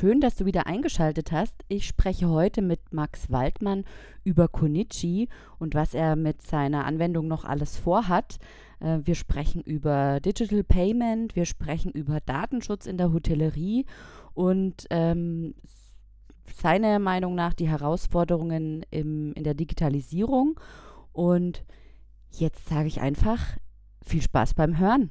schön, dass du wieder eingeschaltet hast. Ich spreche heute mit Max Waldmann über Konichi und was er mit seiner Anwendung noch alles vorhat. Äh, wir sprechen über Digital Payment, wir sprechen über Datenschutz in der Hotellerie und ähm, seiner Meinung nach die Herausforderungen im, in der Digitalisierung. Und jetzt sage ich einfach, viel Spaß beim Hören.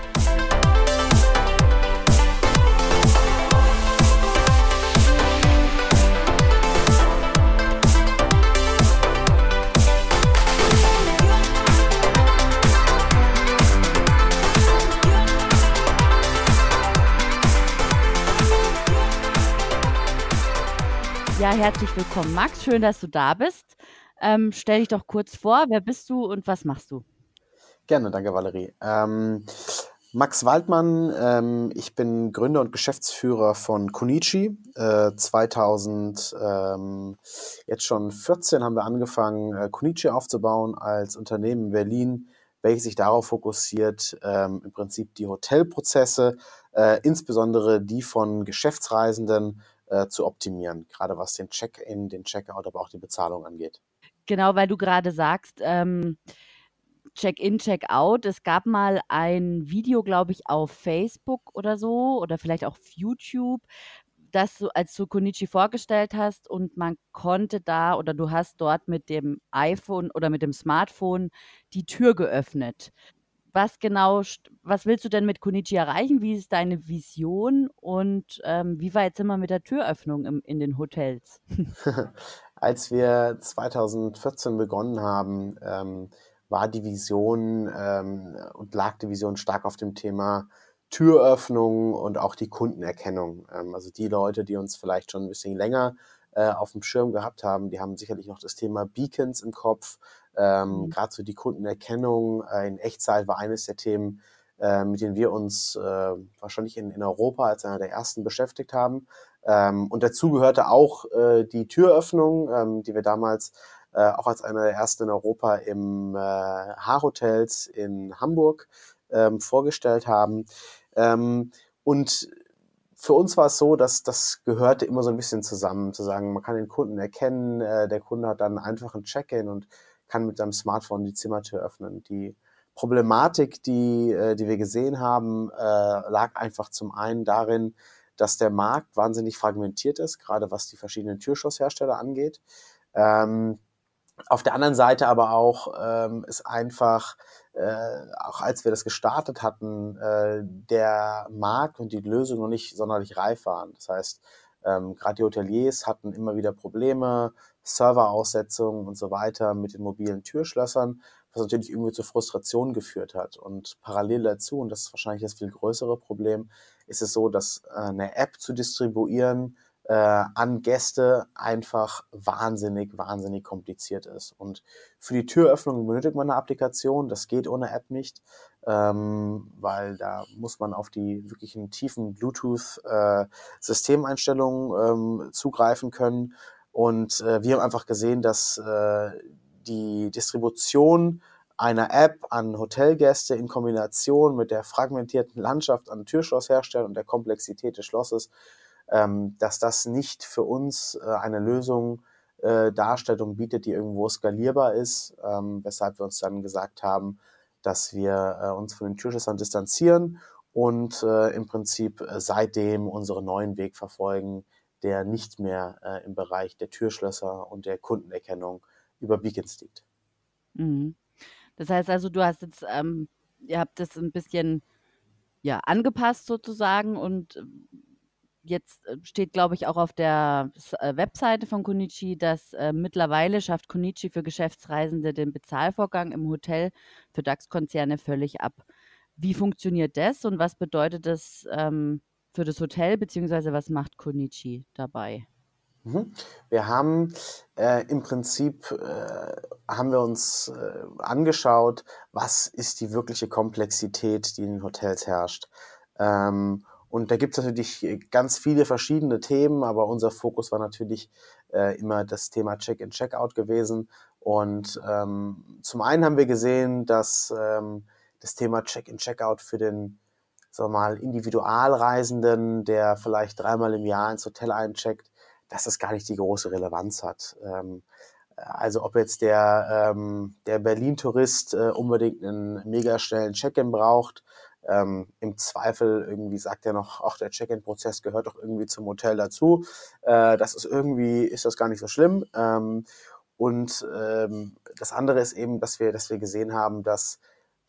Ja, herzlich willkommen, Max. Schön, dass du da bist. Ähm, stell dich doch kurz vor, wer bist du und was machst du? Gerne, danke Valerie. Ähm, Max Waldmann, ähm, ich bin Gründer und Geschäftsführer von Konichi. Äh, 2000, ähm, jetzt schon 14 haben wir angefangen, äh, Konichi aufzubauen als Unternehmen in Berlin, welches sich darauf fokussiert, ähm, im Prinzip die Hotelprozesse, äh, insbesondere die von Geschäftsreisenden, äh, zu optimieren, gerade was den Check-in, den Check-out, aber auch die Bezahlung angeht. Genau, weil du gerade sagst, ähm, Check-in, Check-out. Es gab mal ein Video, glaube ich, auf Facebook oder so oder vielleicht auch auf YouTube, das du als du Konichi vorgestellt hast und man konnte da oder du hast dort mit dem iPhone oder mit dem Smartphone die Tür geöffnet was genau, was willst du denn mit Konichi erreichen? Wie ist deine Vision und ähm, wie war jetzt immer mit der Türöffnung im, in den Hotels? Als wir 2014 begonnen haben, ähm, war die Vision ähm, und lag die Vision stark auf dem Thema Türöffnung und auch die Kundenerkennung. Ähm, also die Leute, die uns vielleicht schon ein bisschen länger äh, auf dem Schirm gehabt haben, die haben sicherlich noch das Thema Beacons im Kopf, ähm, mhm. Gerade so die Kundenerkennung äh, in Echtzeit war eines der Themen, äh, mit denen wir uns äh, wahrscheinlich in, in Europa als einer der ersten beschäftigt haben. Ähm, und dazu gehörte auch äh, die Türöffnung, ähm, die wir damals äh, auch als einer der ersten in Europa im äh, Haarhotels in Hamburg ähm, vorgestellt haben. Ähm, und für uns war es so, dass das gehörte immer so ein bisschen zusammen, zu sagen, man kann den Kunden erkennen, äh, der Kunde hat dann einfach ein Check-in und kann mit seinem Smartphone die Zimmertür öffnen. Die Problematik, die, äh, die wir gesehen haben, äh, lag einfach zum einen darin, dass der Markt wahnsinnig fragmentiert ist, gerade was die verschiedenen Türschlosshersteller angeht. Ähm, auf der anderen Seite aber auch ähm, ist einfach, äh, auch als wir das gestartet hatten, der Markt und die Lösung noch nicht sonderlich reif waren. Das heißt, ähm, gerade die Hoteliers hatten immer wieder Probleme, Serveraussetzungen und so weiter mit den mobilen Türschlössern, was natürlich irgendwie zu Frustration geführt hat. Und parallel dazu, und das ist wahrscheinlich das viel größere Problem, ist es so, dass äh, eine App zu distribuieren äh, an Gäste einfach wahnsinnig, wahnsinnig kompliziert ist. Und für die Türöffnung benötigt man eine Applikation. Das geht ohne App nicht, ähm, weil da muss man auf die wirklichen tiefen Bluetooth-Systemeinstellungen äh, ähm, zugreifen können. Und äh, wir haben einfach gesehen, dass äh, die Distribution einer App an Hotelgäste in Kombination mit der fragmentierten Landschaft an Türschlossherstellern und der Komplexität des Schlosses, ähm, dass das nicht für uns äh, eine Lösung äh, darstellt und bietet, die irgendwo skalierbar ist, ähm, weshalb wir uns dann gesagt haben, dass wir äh, uns von den Türschlössern distanzieren und äh, im Prinzip äh, seitdem unseren neuen Weg verfolgen, der nicht mehr äh, im Bereich der Türschlösser und der Kundenerkennung über Beacons liegt. Mhm. Das heißt also, du hast jetzt, ähm, ihr habt das ein bisschen ja, angepasst sozusagen und äh, jetzt äh, steht, glaube ich, auch auf der äh, Webseite von Konichi, dass äh, mittlerweile schafft Konichi für Geschäftsreisende den Bezahlvorgang im Hotel für DAX-Konzerne völlig ab. Wie funktioniert das und was bedeutet das ähm, für das Hotel, beziehungsweise was macht Konichi dabei? Mhm. Wir haben äh, im Prinzip äh, haben wir uns äh, angeschaut, was ist die wirkliche Komplexität, die in den Hotels herrscht. Ähm, und da gibt es natürlich ganz viele verschiedene Themen, aber unser Fokus war natürlich äh, immer das Thema Check-in, Check-out gewesen. Und ähm, zum einen haben wir gesehen, dass ähm, das Thema Check-in, Check-out für den sagen wir mal, Individualreisenden, der vielleicht dreimal im Jahr ins Hotel eincheckt, dass das gar nicht die große Relevanz hat. Ähm, also ob jetzt der, ähm, der Berlin-Tourist äh, unbedingt einen mega schnellen Check-in braucht, ähm, im Zweifel irgendwie sagt er noch, ach, der Check-in-Prozess gehört doch irgendwie zum Hotel dazu. Äh, das ist irgendwie, ist das gar nicht so schlimm. Ähm, und ähm, das andere ist eben, dass wir, dass wir gesehen haben, dass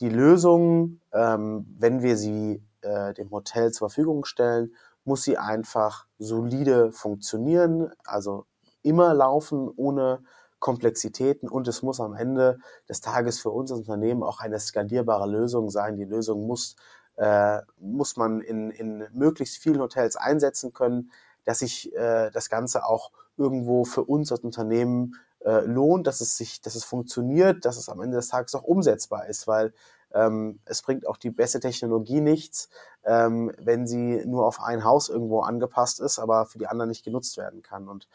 die Lösung, ähm, wenn wir sie äh, dem Hotel zur Verfügung stellen, muss sie einfach solide funktionieren, also immer laufen ohne Komplexitäten und es muss am Ende des Tages für uns als Unternehmen auch eine skalierbare Lösung sein. Die Lösung muss, äh, muss man in, in möglichst vielen Hotels einsetzen können, dass sich äh, das Ganze auch irgendwo für uns als Unternehmen äh, lohnt, dass es sich, dass es funktioniert, dass es am Ende des Tages auch umsetzbar ist, weil ähm, es bringt auch die beste Technologie nichts, ähm, wenn sie nur auf ein Haus irgendwo angepasst ist, aber für die anderen nicht genutzt werden kann. Und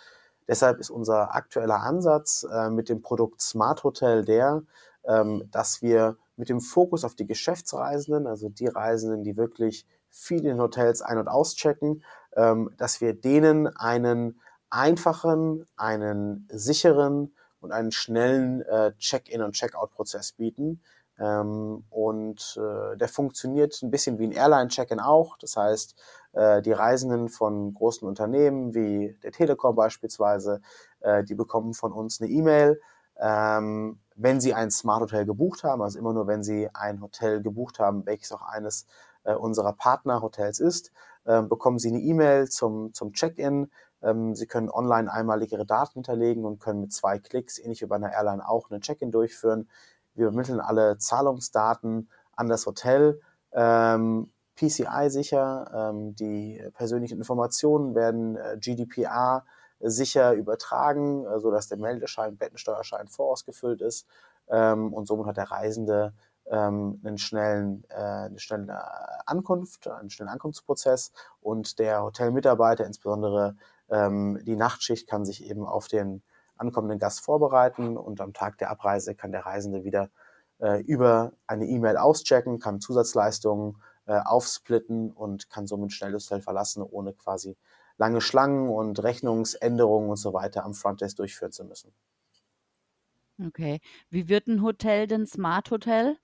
deshalb ist unser aktueller Ansatz äh, mit dem Produkt Smart Hotel der, ähm, dass wir mit dem Fokus auf die Geschäftsreisenden, also die Reisenden, die wirklich viel in Hotels ein- und auschecken, ähm, dass wir denen einen einfachen, einen sicheren und einen schnellen äh, Check-in- und Check-out-Prozess bieten, ähm, und äh, der funktioniert ein bisschen wie ein Airline-Check-in auch. Das heißt, äh, die Reisenden von großen Unternehmen wie der Telekom beispielsweise, äh, die bekommen von uns eine E-Mail, ähm, wenn sie ein Smart Hotel gebucht haben, also immer nur wenn sie ein Hotel gebucht haben, welches auch eines äh, unserer Partnerhotels ist, äh, bekommen sie eine E-Mail zum, zum Check-in. Ähm, sie können online einmalig ihre Daten hinterlegen und können mit zwei Klicks, ähnlich wie bei einer Airline auch, einen Check-in durchführen. Wir übermitteln alle Zahlungsdaten an das Hotel, ähm, PCI sicher, ähm, die persönlichen Informationen werden äh, GDPR sicher übertragen, äh, sodass der Meldeschein, Bettensteuerschein vorausgefüllt ist ähm, und somit hat der Reisende ähm, einen schnellen, äh, eine schnelle Ankunft, einen schnellen Ankunftsprozess. Und der Hotelmitarbeiter, insbesondere ähm, die Nachtschicht, kann sich eben auf den ankommenden Gast vorbereiten und am Tag der Abreise kann der Reisende wieder äh, über eine E-Mail auschecken, kann Zusatzleistungen äh, aufsplitten und kann somit schnell das Hotel verlassen, ohne quasi lange Schlangen und Rechnungsänderungen und so weiter am Frontdesk durchführen zu müssen. Okay. Wie wird ein Hotel denn Smart Hotel?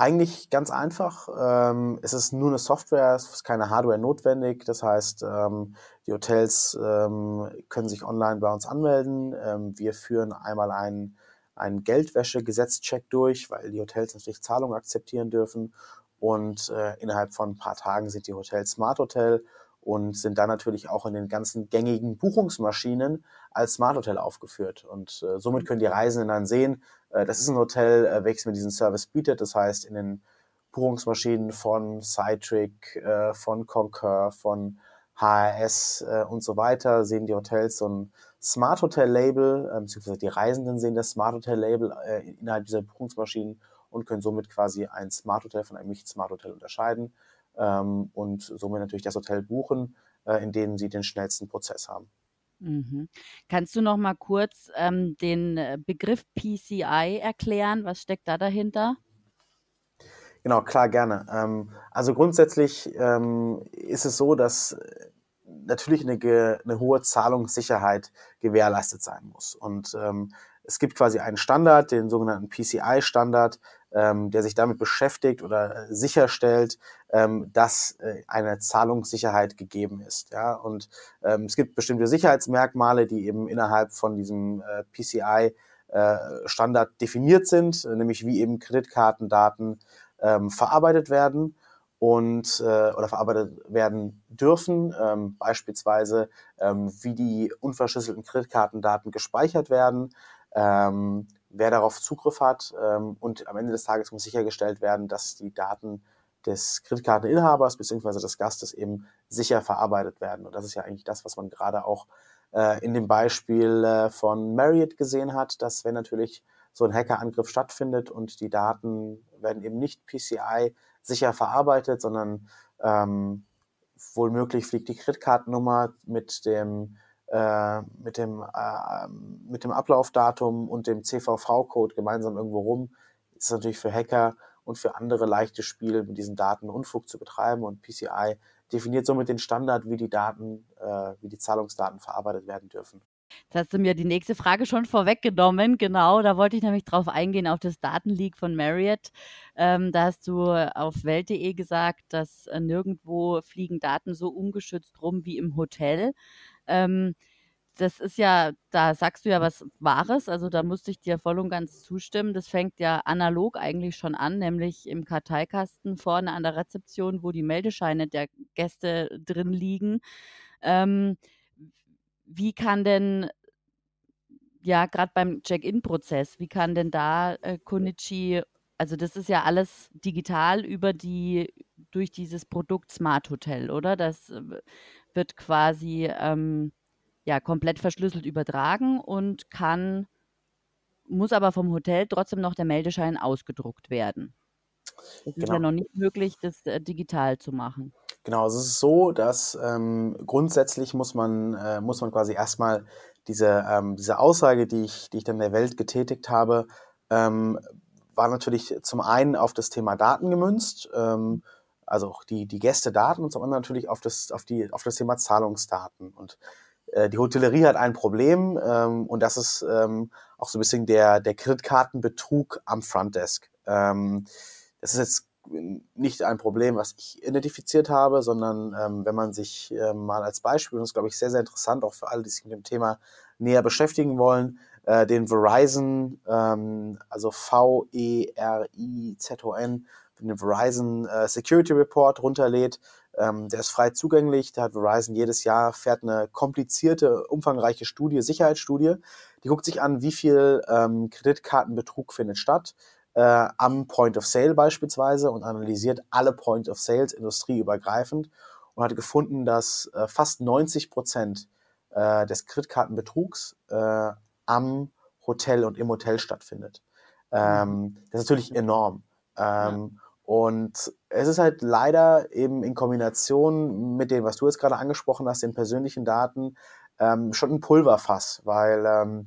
Eigentlich ganz einfach. Ähm, es ist nur eine Software, es ist keine Hardware notwendig. Das heißt, ähm, die Hotels ähm, können sich online bei uns anmelden. Ähm, wir führen einmal einen, einen Geldwäschegesetzcheck durch, weil die Hotels natürlich Zahlungen akzeptieren dürfen. Und äh, innerhalb von ein paar Tagen sind die Hotels Smart Hotel und sind dann natürlich auch in den ganzen gängigen Buchungsmaschinen als Smart Hotel aufgeführt. Und äh, somit können die Reisenden dann sehen, das ist ein Hotel, äh, welches mir diesen Service bietet. Das heißt, in den Buchungsmaschinen von Citric, äh, von Concur, von HRS äh, und so weiter sehen die Hotels so ein Smart Hotel Label, äh, beziehungsweise die Reisenden sehen das Smart Hotel Label äh, innerhalb dieser Buchungsmaschinen und können somit quasi ein Smart Hotel von einem Nicht-Smart Hotel unterscheiden ähm, und somit natürlich das Hotel buchen, äh, in dem sie den schnellsten Prozess haben. Mhm. Kannst du noch mal kurz ähm, den äh, Begriff PCI erklären? Was steckt da dahinter? Genau, klar, gerne. Ähm, also grundsätzlich ähm, ist es so, dass äh, natürlich eine, eine, hohe Zahlungssicherheit gewährleistet sein muss. Und ähm, es gibt quasi einen Standard, den sogenannten PCI-Standard, ähm, der sich damit beschäftigt oder äh, sicherstellt, ähm, dass äh, eine Zahlungssicherheit gegeben ist. Ja? Und ähm, es gibt bestimmte Sicherheitsmerkmale, die eben innerhalb von diesem äh, PCI äh, Standard definiert sind, nämlich wie eben Kreditkartendaten ähm, verarbeitet werden und äh, oder verarbeitet werden dürfen, ähm, beispielsweise ähm, wie die unverschlüsselten Kreditkartendaten gespeichert werden, ähm, wer darauf Zugriff hat. Ähm, und am Ende des Tages muss sichergestellt werden, dass die Daten des Kreditkarteninhabers bzw. des Gastes eben sicher verarbeitet werden. Und das ist ja eigentlich das, was man gerade auch äh, in dem Beispiel äh, von Marriott gesehen hat, dass wenn natürlich so ein Hackerangriff stattfindet und die Daten werden eben nicht PCI sicher verarbeitet, sondern ähm, wohl möglich fliegt die Kreditkartennummer mit dem äh, mit dem äh, mit dem Ablaufdatum und dem CVV-Code gemeinsam irgendwo rum, ist natürlich für Hacker und für andere leichte Spiele mit diesen Daten Unfug zu betreiben und PCI definiert somit den Standard, wie die Daten, äh, wie die Zahlungsdaten verarbeitet werden dürfen. Jetzt hast du mir die nächste Frage schon vorweggenommen. Genau, da wollte ich nämlich drauf eingehen, auf das Datenleak von Marriott. Ähm, da hast du auf Welt.de gesagt, dass äh, nirgendwo fliegen Daten so ungeschützt rum wie im Hotel. Ähm, das ist ja, da sagst du ja was Wahres, also da musste ich dir voll und ganz zustimmen. Das fängt ja analog eigentlich schon an, nämlich im Karteikasten vorne an der Rezeption, wo die Meldescheine der Gäste drin liegen. Ähm, wie kann denn, ja, gerade beim Check-in-Prozess, wie kann denn da äh, Konichi, also das ist ja alles digital über die, durch dieses Produkt Smart Hotel, oder? Das äh, wird quasi ähm, ja, komplett verschlüsselt übertragen und kann, muss aber vom Hotel trotzdem noch der Meldeschein ausgedruckt werden. Es genau. ist ja genau. noch nicht möglich, das äh, digital zu machen. Genau, es ist so, dass ähm, grundsätzlich muss man, äh, muss man quasi erstmal diese, ähm, diese Aussage, die ich, die ich dann der Welt getätigt habe, ähm, war natürlich zum einen auf das Thema Daten gemünzt, ähm, also auch die, die Gästedaten und zum anderen natürlich auf das, auf die, auf das Thema Zahlungsdaten. Und äh, die Hotellerie hat ein Problem ähm, und das ist ähm, auch so ein bisschen der, der Kreditkartenbetrug am Frontdesk. Ähm, das ist jetzt nicht ein Problem, was ich identifiziert habe, sondern ähm, wenn man sich äh, mal als Beispiel, und das ist, glaube ich, sehr, sehr interessant, auch für alle, die sich mit dem Thema näher beschäftigen wollen, äh, den Verizon, ähm, also V-E-R-I-Z-O-N, den Verizon äh, Security Report runterlädt, ähm, der ist frei zugänglich. Da hat Verizon jedes Jahr fährt eine komplizierte, umfangreiche Studie, Sicherheitsstudie. Die guckt sich an, wie viel ähm, Kreditkartenbetrug findet statt äh, am Point of Sale beispielsweise und analysiert alle Point of Sales industrieübergreifend und hat gefunden, dass äh, fast 90 Prozent äh, des Kreditkartenbetrugs äh, am Hotel und im Hotel stattfindet. Ähm, das ist natürlich enorm. Ähm, ja. Und es ist halt leider eben in Kombination mit dem, was du jetzt gerade angesprochen hast, den persönlichen Daten, ähm, schon ein Pulverfass, weil ähm,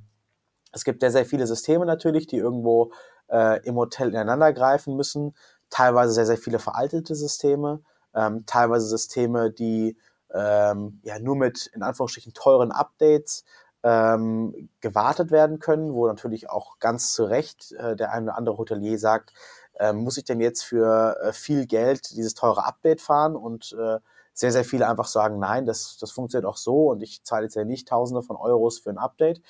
es gibt sehr, sehr viele Systeme natürlich, die irgendwo äh, im Hotel ineinander greifen müssen. Teilweise sehr, sehr viele veraltete Systeme, ähm, teilweise Systeme, die ähm, ja nur mit in Anführungsstrichen teuren Updates ähm, gewartet werden können, wo natürlich auch ganz zu Recht äh, der eine oder andere Hotelier sagt, äh, muss ich denn jetzt für äh, viel Geld dieses teure Update fahren und äh, sehr, sehr viele einfach sagen, nein, das, das funktioniert auch so und ich zahle jetzt ja nicht Tausende von Euros für ein Update.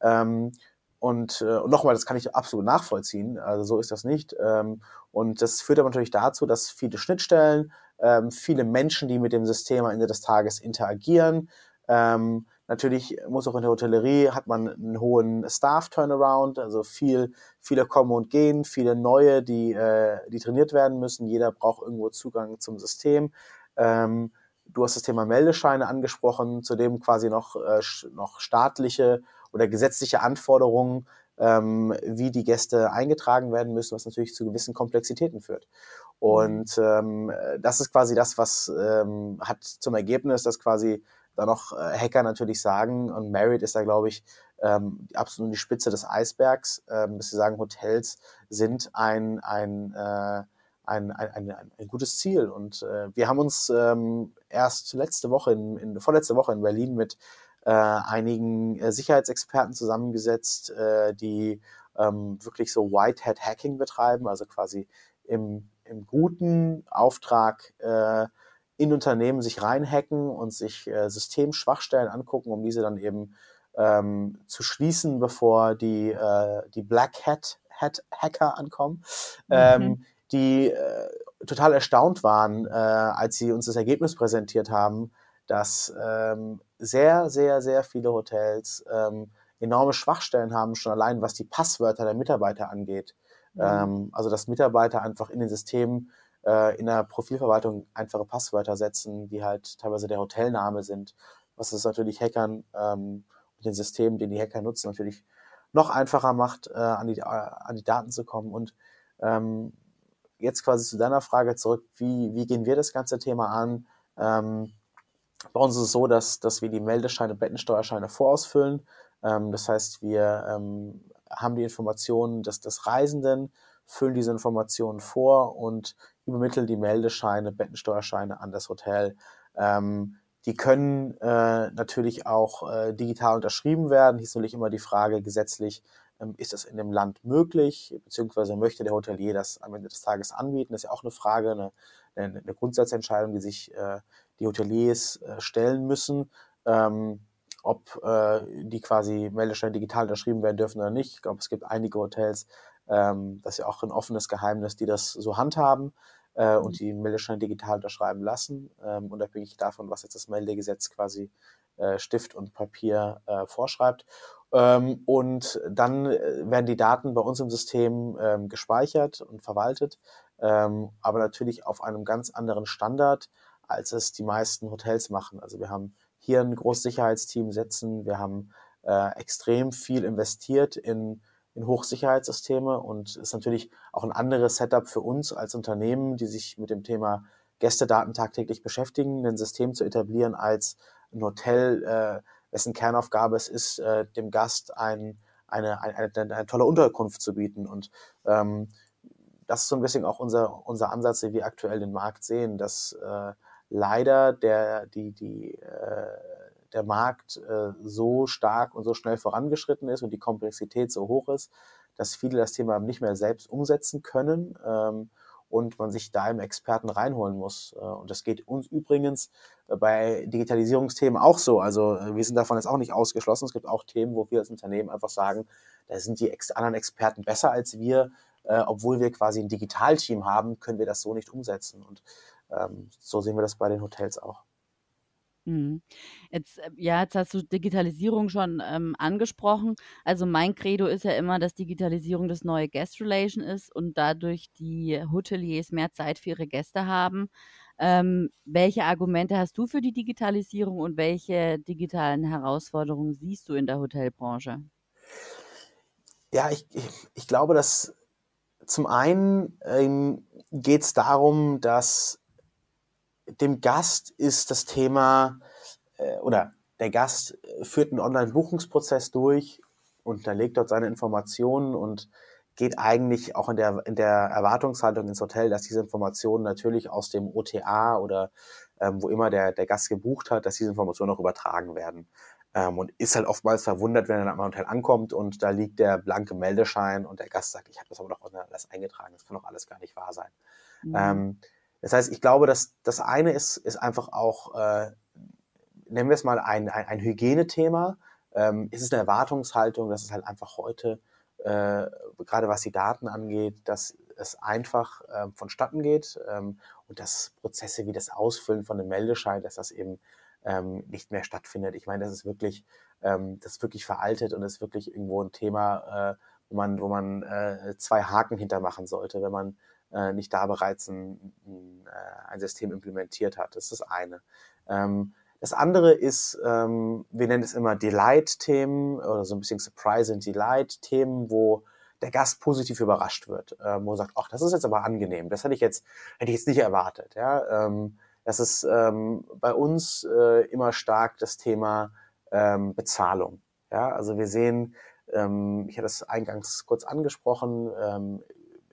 Ähm, und, äh, und nochmal, das kann ich absolut nachvollziehen, also so ist das nicht. Ähm, und das führt aber natürlich dazu, dass viele Schnittstellen, ähm, viele Menschen, die mit dem System am Ende des Tages interagieren, ähm, Natürlich muss auch in der Hotellerie hat man einen hohen Staff-Turnaround, also viel, viele kommen und gehen, viele neue, die, äh, die trainiert werden müssen. Jeder braucht irgendwo Zugang zum System. Ähm, du hast das Thema Meldescheine angesprochen, zudem quasi noch, äh, noch staatliche oder gesetzliche Anforderungen, ähm, wie die Gäste eingetragen werden müssen, was natürlich zu gewissen Komplexitäten führt. Und ähm, das ist quasi das, was ähm, hat zum Ergebnis, dass quasi da noch äh, Hacker natürlich sagen, und Merit ist da, glaube ich, ähm, die Spitze des Eisbergs, ähm, dass sie sagen, Hotels sind ein, ein, äh, ein, ein, ein, ein, gutes Ziel. Und äh, wir haben uns ähm, erst letzte Woche, in, in, vorletzte Woche in Berlin mit äh, einigen äh, Sicherheitsexperten zusammengesetzt, äh, die ähm, wirklich so Whitehead-Hacking betreiben, also quasi im, im guten Auftrag äh, in Unternehmen sich reinhacken und sich äh, Systemschwachstellen angucken, um diese dann eben ähm, zu schließen, bevor die, äh, die Black Hat, Hat Hacker ankommen, mhm. ähm, die äh, total erstaunt waren, äh, als sie uns das Ergebnis präsentiert haben, dass ähm, sehr, sehr, sehr viele Hotels ähm, enorme Schwachstellen haben, schon allein was die Passwörter der Mitarbeiter angeht. Mhm. Ähm, also dass Mitarbeiter einfach in den Systemen äh, in der Profilverwaltung einfache Passwörter setzen, die halt teilweise der Hotelname sind, was es natürlich Hackern ähm, und den Systemen, den die Hacker nutzen, natürlich noch einfacher macht, äh, an, die, äh, an die Daten zu kommen. Und ähm, jetzt quasi zu deiner Frage zurück, wie, wie gehen wir das ganze Thema an? Ähm, bei uns ist es so, dass, dass wir die Meldescheine, Bettensteuerscheine vorausfüllen. Ähm, das heißt, wir ähm, haben die Informationen des, des Reisenden, füllen diese Informationen vor und übermitteln die Meldescheine, Bettensteuerscheine an das Hotel. Ähm, die können äh, natürlich auch äh, digital unterschrieben werden. Hier ist natürlich immer die Frage gesetzlich, ähm, ist das in dem Land möglich, beziehungsweise möchte der Hotelier das am Ende des Tages anbieten? Das ist ja auch eine Frage, eine, eine, Grundsatzentscheidung, die sich äh, die Hoteliers äh, stellen müssen. Ähm, ob äh, die quasi Meldescheine digital unterschrieben werden dürfen oder nicht. Ich glaube, es gibt einige Hotels, ähm, das ist ja auch ein offenes Geheimnis, die das so handhaben äh, und mhm. die Meldescheine digital unterschreiben lassen, ähm, unabhängig davon, was jetzt das Meldegesetz quasi äh, Stift und Papier äh, vorschreibt. Ähm, und dann äh, werden die Daten bei uns im System ähm, gespeichert und verwaltet, ähm, aber natürlich auf einem ganz anderen Standard, als es die meisten Hotels machen. Also wir haben hier ein großes Sicherheitsteam setzen, wir haben äh, extrem viel investiert in in Hochsicherheitssysteme und ist natürlich auch ein anderes Setup für uns als Unternehmen, die sich mit dem Thema Gästedaten tagtäglich beschäftigen, ein System zu etablieren als ein Hotel, äh, dessen Kernaufgabe es ist, äh, dem Gast ein, eine, eine, eine, eine tolle Unterkunft zu bieten. Und ähm, das ist so ein bisschen auch unser, unser Ansatz, wie wir aktuell den Markt sehen, dass äh, leider der, die, die, äh, der Markt äh, so stark und so schnell vorangeschritten ist und die Komplexität so hoch ist, dass viele das Thema nicht mehr selbst umsetzen können ähm, und man sich da im Experten reinholen muss. Äh, und das geht uns übrigens äh, bei Digitalisierungsthemen auch so. Also äh, wir sind davon jetzt auch nicht ausgeschlossen. Es gibt auch Themen, wo wir als Unternehmen einfach sagen, da sind die ex anderen Experten besser als wir. Äh, obwohl wir quasi ein Digitalteam haben, können wir das so nicht umsetzen. Und ähm, so sehen wir das bei den Hotels auch. Mhm. Jetzt, äh, ja, jetzt hast du Digitalisierung schon ähm, angesprochen. Also mein Credo ist ja immer, dass Digitalisierung das neue Guest Relation ist und dadurch die Hoteliers mehr Zeit für ihre Gäste haben. Ähm, welche Argumente hast du für die Digitalisierung und welche digitalen Herausforderungen siehst du in der Hotelbranche? Ja, ich, ich, ich glaube, dass zum einen ähm, geht es darum, dass dem Gast ist das Thema äh, oder der Gast führt einen Online-Buchungsprozess durch, unterlegt dort seine Informationen und geht eigentlich auch in der, in der Erwartungshaltung ins Hotel, dass diese Informationen natürlich aus dem OTA oder ähm, wo immer der, der Gast gebucht hat, dass diese Informationen auch übertragen werden. Ähm, und ist halt oftmals verwundert, wenn er am Hotel ankommt und da liegt der blanke Meldeschein und der Gast sagt, ich habe das aber doch alles eingetragen, das kann doch alles gar nicht wahr sein. Mhm. Ähm, das heißt, ich glaube, dass das eine ist, ist einfach auch, äh, nennen wir es mal ein, ein, ein Hygienethema. Ähm, ist es eine Erwartungshaltung, dass es halt einfach heute, äh, gerade was die Daten angeht, dass es einfach äh, vonstatten geht ähm, und dass Prozesse wie das Ausfüllen von einem Meldeschein, dass das eben ähm, nicht mehr stattfindet. Ich meine, das ist wirklich, ähm, das ist wirklich veraltet und ist wirklich irgendwo ein Thema, äh, wo man, wo man äh, zwei Haken hintermachen sollte, wenn man äh, nicht da bereits ein, ein, äh, ein, System implementiert hat. Das ist das eine. Ähm, das andere ist, ähm, wir nennen es immer Delight-Themen oder so ein bisschen Surprise and Delight-Themen, wo der Gast positiv überrascht wird, ähm, wo er sagt, ach, das ist jetzt aber angenehm, das hätte ich jetzt, hätte ich jetzt nicht erwartet. Ja? Ähm, das ist ähm, bei uns äh, immer stark das Thema ähm, Bezahlung. Ja? Also wir sehen, ähm, ich hatte es eingangs kurz angesprochen, ähm,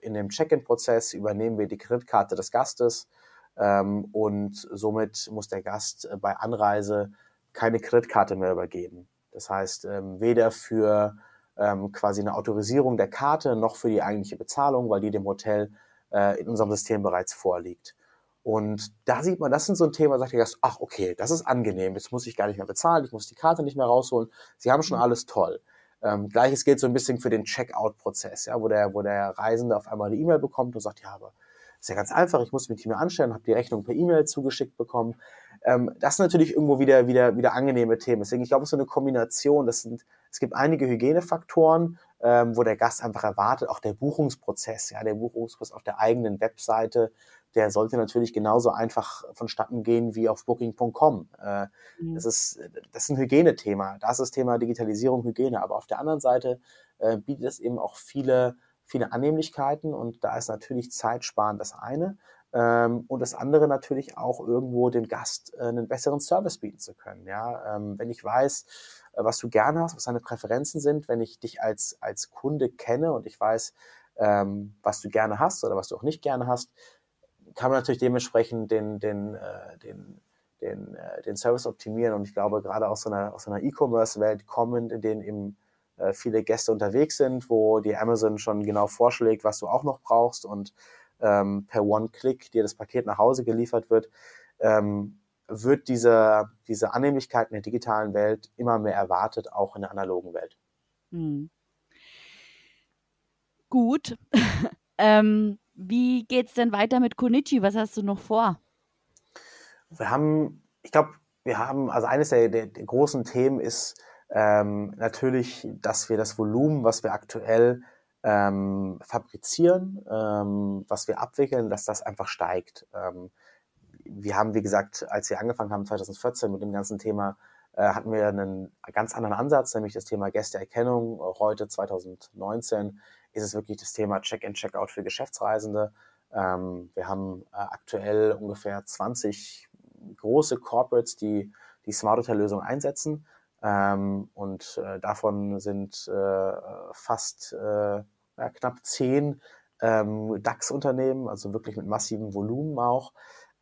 in dem Check-in-Prozess übernehmen wir die Kreditkarte des Gastes ähm, und somit muss der Gast äh, bei Anreise keine Kreditkarte mehr übergeben. Das heißt, ähm, weder für ähm, quasi eine Autorisierung der Karte noch für die eigentliche Bezahlung, weil die dem Hotel äh, in unserem System bereits vorliegt. Und da sieht man, das sind so ein Thema, sagt der Gast, ach okay, das ist angenehm, jetzt muss ich gar nicht mehr bezahlen, ich muss die Karte nicht mehr rausholen. Sie haben schon mhm. alles toll. Ähm, Gleiches gilt so ein bisschen für den Checkout-Prozess, ja, wo der, wo der Reisende auf einmal eine E-Mail bekommt und sagt, ja, aber ist ja ganz einfach, ich muss mich nicht mehr anstellen, habe die Rechnung per E-Mail zugeschickt bekommen. Ähm, das sind natürlich irgendwo wieder, wieder, wieder angenehme Themen. Deswegen, ich glaube, es ist so eine Kombination. Das sind, es gibt einige Hygienefaktoren, ähm, wo der Gast einfach erwartet, auch der Buchungsprozess, ja, der Buchungsprozess auf der eigenen Webseite, der sollte natürlich genauso einfach vonstatten gehen wie auf Booking.com. Äh, mhm. das, ist, das ist ein Hygienethema. Das ist das Thema Digitalisierung, Hygiene. Aber auf der anderen Seite äh, bietet es eben auch viele, viele Annehmlichkeiten und da ist natürlich Zeitsparen das eine. Ähm, und das andere natürlich auch irgendwo dem Gast äh, einen besseren Service bieten zu können. Ja? Ähm, wenn ich weiß, äh, was du gerne hast, was deine Präferenzen sind, wenn ich dich als, als Kunde kenne und ich weiß, ähm, was du gerne hast oder was du auch nicht gerne hast, kann man natürlich dementsprechend den, den, äh, den, den, äh, den Service optimieren. Und ich glaube, gerade aus so einer, aus einer E-Commerce-Welt kommend, in denen eben äh, viele Gäste unterwegs sind, wo die Amazon schon genau vorschlägt, was du auch noch brauchst und ähm, per One-Click dir das Paket nach Hause geliefert wird, ähm, wird diese, diese Annehmlichkeit in der digitalen Welt immer mehr erwartet, auch in der analogen Welt. Hm. Gut. ähm, wie geht's denn weiter mit Konichi? Was hast du noch vor? Wir haben, ich glaube, wir haben, also eines der, der, der großen Themen ist ähm, natürlich, dass wir das Volumen, was wir aktuell ähm, fabrizieren, ähm, was wir abwickeln, dass das einfach steigt. Ähm, wir haben, wie gesagt, als wir angefangen haben 2014 mit dem ganzen Thema, hatten wir einen ganz anderen Ansatz, nämlich das Thema Gästeerkennung. Heute 2019 ist es wirklich das Thema Check-in, Check-out für Geschäftsreisende. Ähm, wir haben äh, aktuell ungefähr 20 große Corporates, die die Smart Hotel-Lösung einsetzen. Ähm, und äh, davon sind äh, fast äh, knapp 10 ähm, DAX-Unternehmen, also wirklich mit massivem Volumen auch.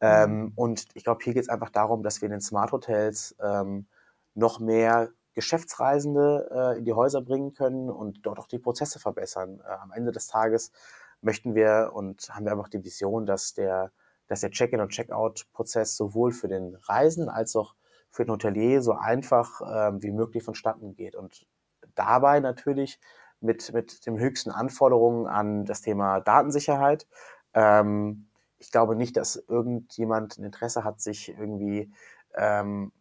Ähm, mhm. und ich glaube, hier geht es einfach darum, dass wir in den Smart Hotels ähm, noch mehr Geschäftsreisende äh, in die Häuser bringen können und dort auch die Prozesse verbessern. Äh, am Ende des Tages möchten wir und haben wir einfach die Vision, dass der, dass der Check-in und Check-out-Prozess sowohl für den Reisenden als auch für den Hotelier so einfach äh, wie möglich vonstatten geht. Und dabei natürlich mit, mit den höchsten Anforderungen an das Thema Datensicherheit. Ähm, ich glaube nicht, dass irgendjemand ein Interesse hat, sich irgendwie ähm,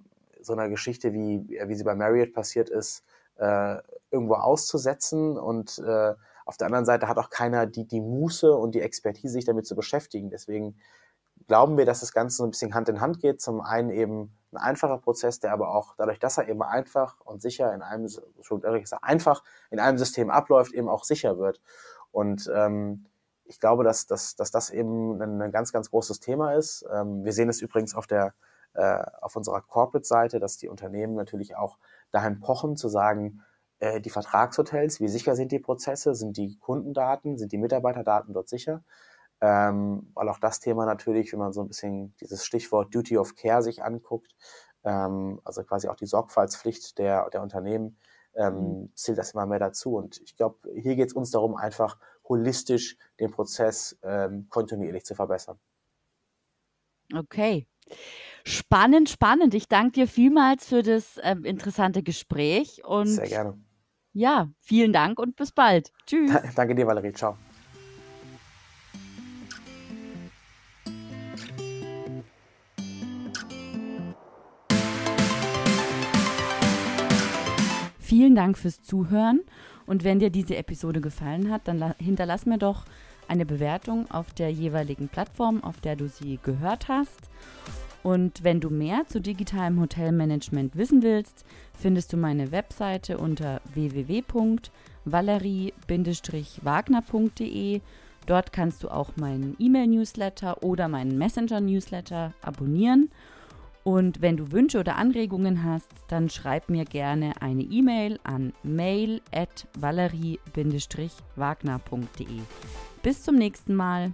so einer Geschichte, wie, wie sie bei Marriott passiert ist, äh, irgendwo auszusetzen. Und äh, auf der anderen Seite hat auch keiner die, die Muße und die Expertise, sich damit zu beschäftigen. Deswegen glauben wir, dass das Ganze so ein bisschen Hand in Hand geht. Zum einen eben ein einfacher Prozess, der aber auch dadurch, dass er eben einfach und sicher in einem, einfach in einem System abläuft, eben auch sicher wird. Und ähm, ich glaube, dass, dass, dass das eben ein, ein ganz, ganz großes Thema ist. Ähm, wir sehen es übrigens auf der äh, auf unserer Corporate-Seite, dass die Unternehmen natürlich auch dahin pochen, zu sagen, äh, die Vertragshotels, wie sicher sind die Prozesse, sind die Kundendaten, sind die Mitarbeiterdaten dort sicher? Ähm, weil auch das Thema natürlich, wenn man so ein bisschen dieses Stichwort Duty of Care sich anguckt, ähm, also quasi auch die Sorgfaltspflicht der, der Unternehmen, ähm, mhm. zählt das immer mehr dazu. Und ich glaube, hier geht es uns darum, einfach holistisch den Prozess ähm, kontinuierlich zu verbessern. Okay. Spannend, spannend. Ich danke dir vielmals für das äh, interessante Gespräch und Sehr gerne. Ja, vielen Dank und bis bald. Tschüss. danke dir, Valerie. Ciao. Vielen Dank fürs Zuhören und wenn dir diese Episode gefallen hat, dann hinterlass mir doch eine Bewertung auf der jeweiligen Plattform, auf der du sie gehört hast. Und wenn du mehr zu digitalem Hotelmanagement wissen willst, findest du meine Webseite unter www.valerie-wagner.de. Dort kannst du auch meinen E-Mail-Newsletter oder meinen Messenger-Newsletter abonnieren. Und wenn du Wünsche oder Anregungen hast, dann schreib mir gerne eine E-Mail an mail at valerie-wagner.de. Bis zum nächsten Mal.